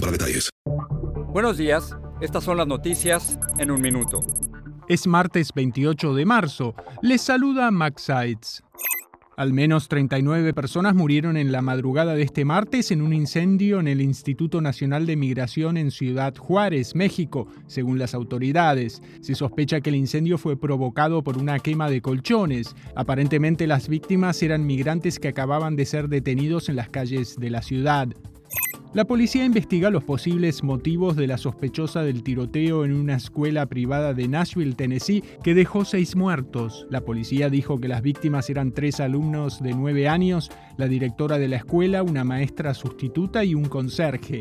para detalles. Buenos días, estas son las noticias en un minuto. Es martes 28 de marzo. Les saluda Max Sides. Al menos 39 personas murieron en la madrugada de este martes en un incendio en el Instituto Nacional de Migración en Ciudad Juárez, México, según las autoridades. Se sospecha que el incendio fue provocado por una quema de colchones. Aparentemente las víctimas eran migrantes que acababan de ser detenidos en las calles de la ciudad. La policía investiga los posibles motivos de la sospechosa del tiroteo en una escuela privada de Nashville, Tennessee, que dejó seis muertos. La policía dijo que las víctimas eran tres alumnos de nueve años, la directora de la escuela, una maestra sustituta y un conserje.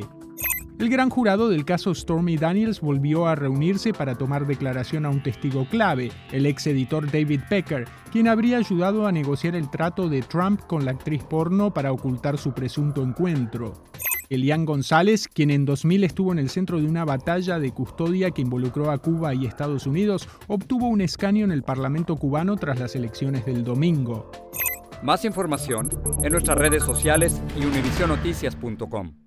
El gran jurado del caso Stormy Daniels volvió a reunirse para tomar declaración a un testigo clave, el ex editor David Pecker, quien habría ayudado a negociar el trato de Trump con la actriz porno para ocultar su presunto encuentro. Elian González, quien en 2000 estuvo en el centro de una batalla de custodia que involucró a Cuba y Estados Unidos, obtuvo un escaño en el Parlamento cubano tras las elecciones del domingo. Más información en nuestras redes sociales y univisionoticias.com.